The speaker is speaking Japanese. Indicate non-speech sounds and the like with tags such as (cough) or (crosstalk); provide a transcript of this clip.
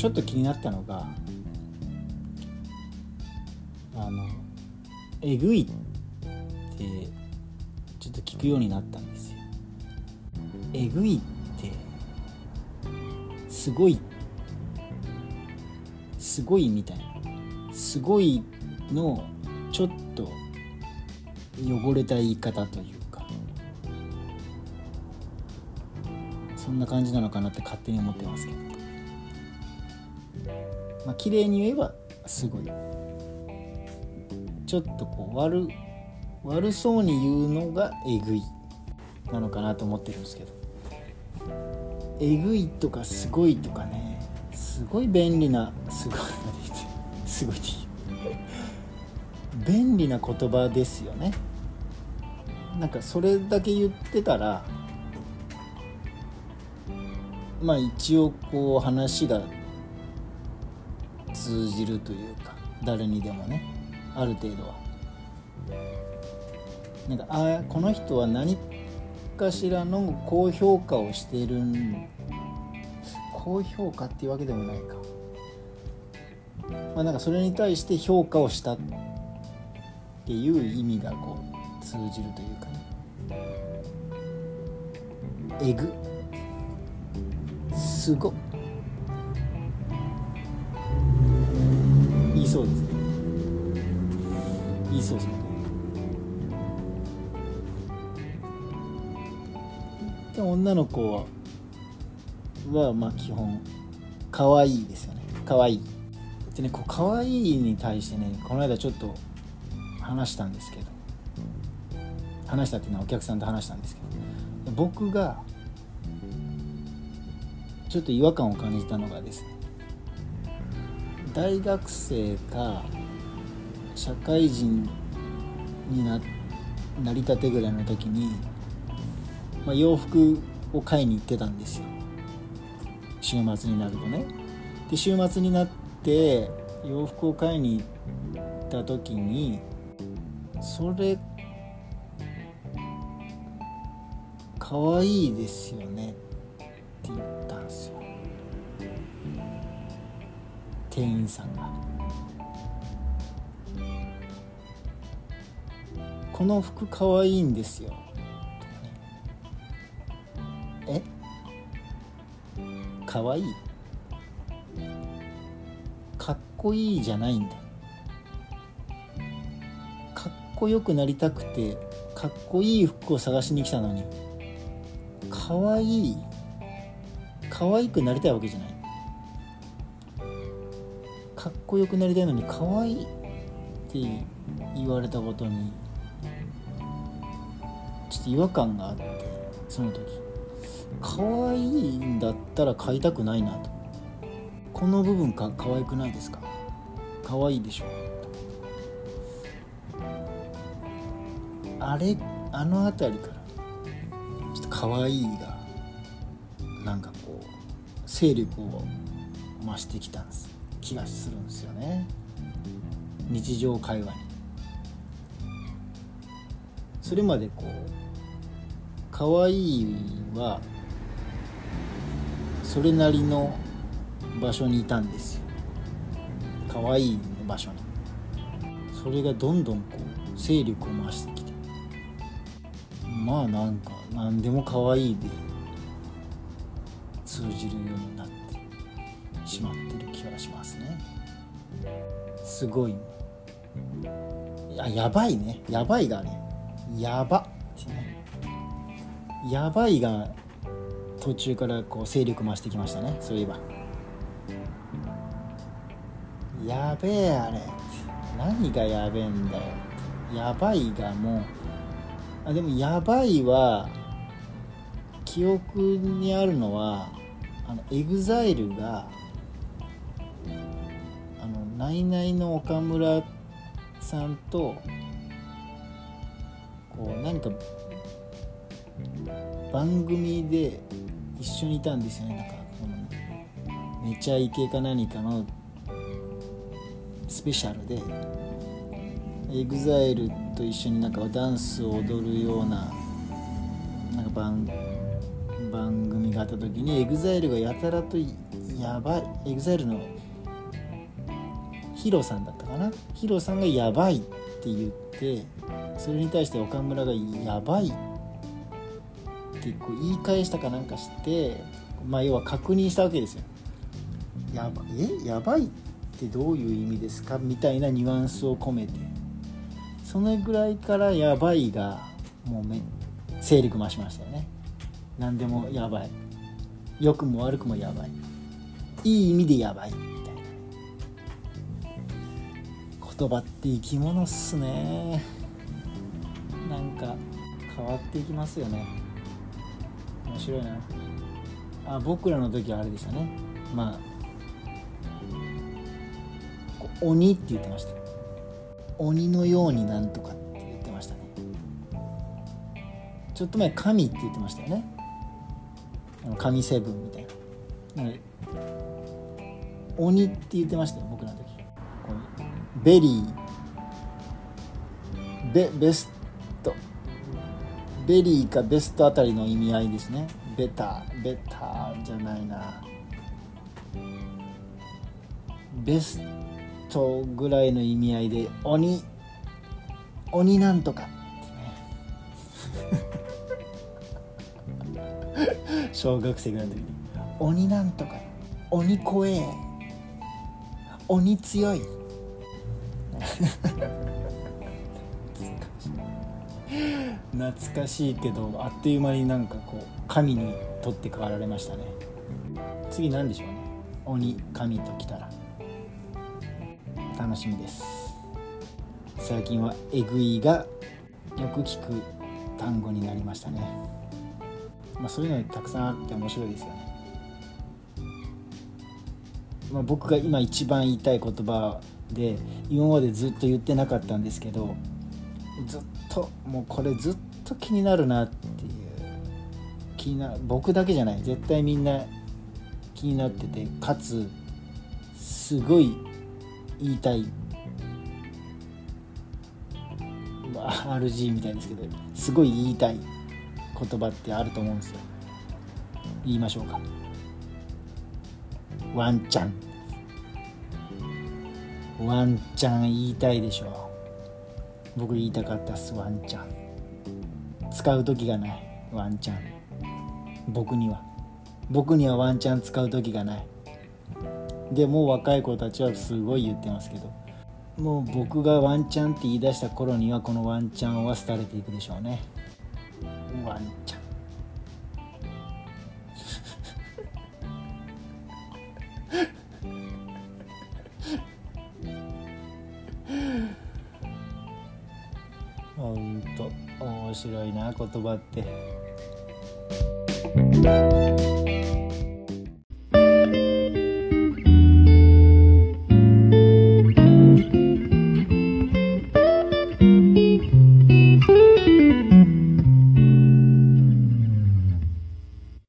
ちょっと気になったのがあのえぐいってちょっと聞くようになったんですよ。えぐいってすごいすごいみたいな。すごいのちょっと汚れた言い方というか。そんな感じなのかなって勝手に思ってますけど。まあ綺麗に言えばすごい。ちょっとこう悪悪そうに言うのがえぐいなのかなと思ってるんですけど。えぐいとかすごいとかねすごい便利なすごいすごいって言う。便利な言葉ですよね。なんかそれだけ言ってたらまあ一応こう話が通じるというか誰にでもねある程度は。なんかあこの人は何かしらの高評価をしている高評価っていうわけでもないか。まあなんかそれに対して評価をしたっていう意味がこう通じるというかね。えぐ。すご言そうですね言いそうですねでも女の子ははまあ基本可愛いですよね。可愛い。でねこう可愛いに対してねこの間ちょっと話したんですけど。話したっていうのはお客さんと話したんですけど。僕がちょっと違和感を感じたのがですね大学生か社会人にななりたてぐらいの時に、まあ、洋服を買いに行ってたんですよ。週末になるとね。で週末になって洋服を買いに行った時にそれ可愛いですよね。店員さんが。この服可愛いんですよ。え？可愛い。かっこいいじゃないんだかっこよくなりたくてかっこいい服を探しに来たのに可愛い。可愛くなりたいわけじゃない。こよくなりたいのに可愛いって言われたことにちょっと違和感があってその時。可愛いんだったら買いたくないなと。この部分か可愛くないですか？可愛いでしょあれあの辺りからちょっと可愛いがなんかこう勢力を増してきたんです。気がするんですよね。日常会話に。それまでこう可愛いはそれなりの場所にいたんですよ。可愛い場所に。それがどんどんこう勢力を増してきて。まあなんか何でも可愛いで通じるようになってしまってる。気がしますね。すごい。ややばいね。やばいがね。やばってね。やばいが途中からこう勢力増してきましたね。そういえば。やべえあれ。何がやべえんだよ。やばいがもう。あでもやばいは記憶にあるのはあの EXILE がナイナイの岡村さんとこう何か番組で一緒にいたんですよね。なんかこのめちゃイケか何かのスペシャルで。EXILE と一緒になんかダンスを踊るようななんか番番組があった時に EXILE がやたらとやばい EXILE のヒロさんだったかな？ヒロさんがやばいって言ってそれに対して岡村がやばいってこう言い返したかなんかしてまあ要は確認したわけですよ。やばえ？やばいってどういう意味ですか？みたいなニュアンスを込めて。そのぐらいからやばいがもうめ勢力増しましたよね。何でもやばい。良くも悪くもやばい。いい意味でやばい。言葉って生き物っすね。なんか変わっていきますよね。面白いな。あ僕らの時はあれでしたね。まあ鬼って言ってました。鬼のようになんとかって言ってましたね。ちょっと前神って言ってましたよね。神セブンみたいな。鬼って言ってましたよ僕らの時。 very。ベベスト。 very かベストあたりの意味合いですね。ベタ。ーベターじゃないな。ベストぐらいの意味合いで鬼。鬼なんとか (laughs) 小学生ぐらいの時に。鬼なんとか。鬼怖え。鬼強い。懐かしいけどあっという間になんかこう神に取って代わられましたね。次何でしょうね。鬼神ときたら。楽しみです。最近はえぐいがよく聞く単語になりましたね。まあそういうのたくさんあって面白いですよね。まあ、僕が今一番言いたい言葉で今までずっと言ってなかったんですけどずっともうこれずっと気になるなっていう気にな僕だけじゃない絶対みんな気になっててかつすごい言いたい、まあ、RG みたいですけどすごい言いたい言葉ってあると思うんですよ。言いましょうか。ワンチャンワンチャン言いたいでしょ。僕言いたかったっすワンチャン。使う時がない。ワンチャン。僕には。僕にはワンチャン使う時がない。でもう若い子たちはすごい言ってますけど。もう僕がワンチャンって言い出した頃にはこのワンチャンは廃れていくでしょうね。ワンチャン。面白いな言葉って。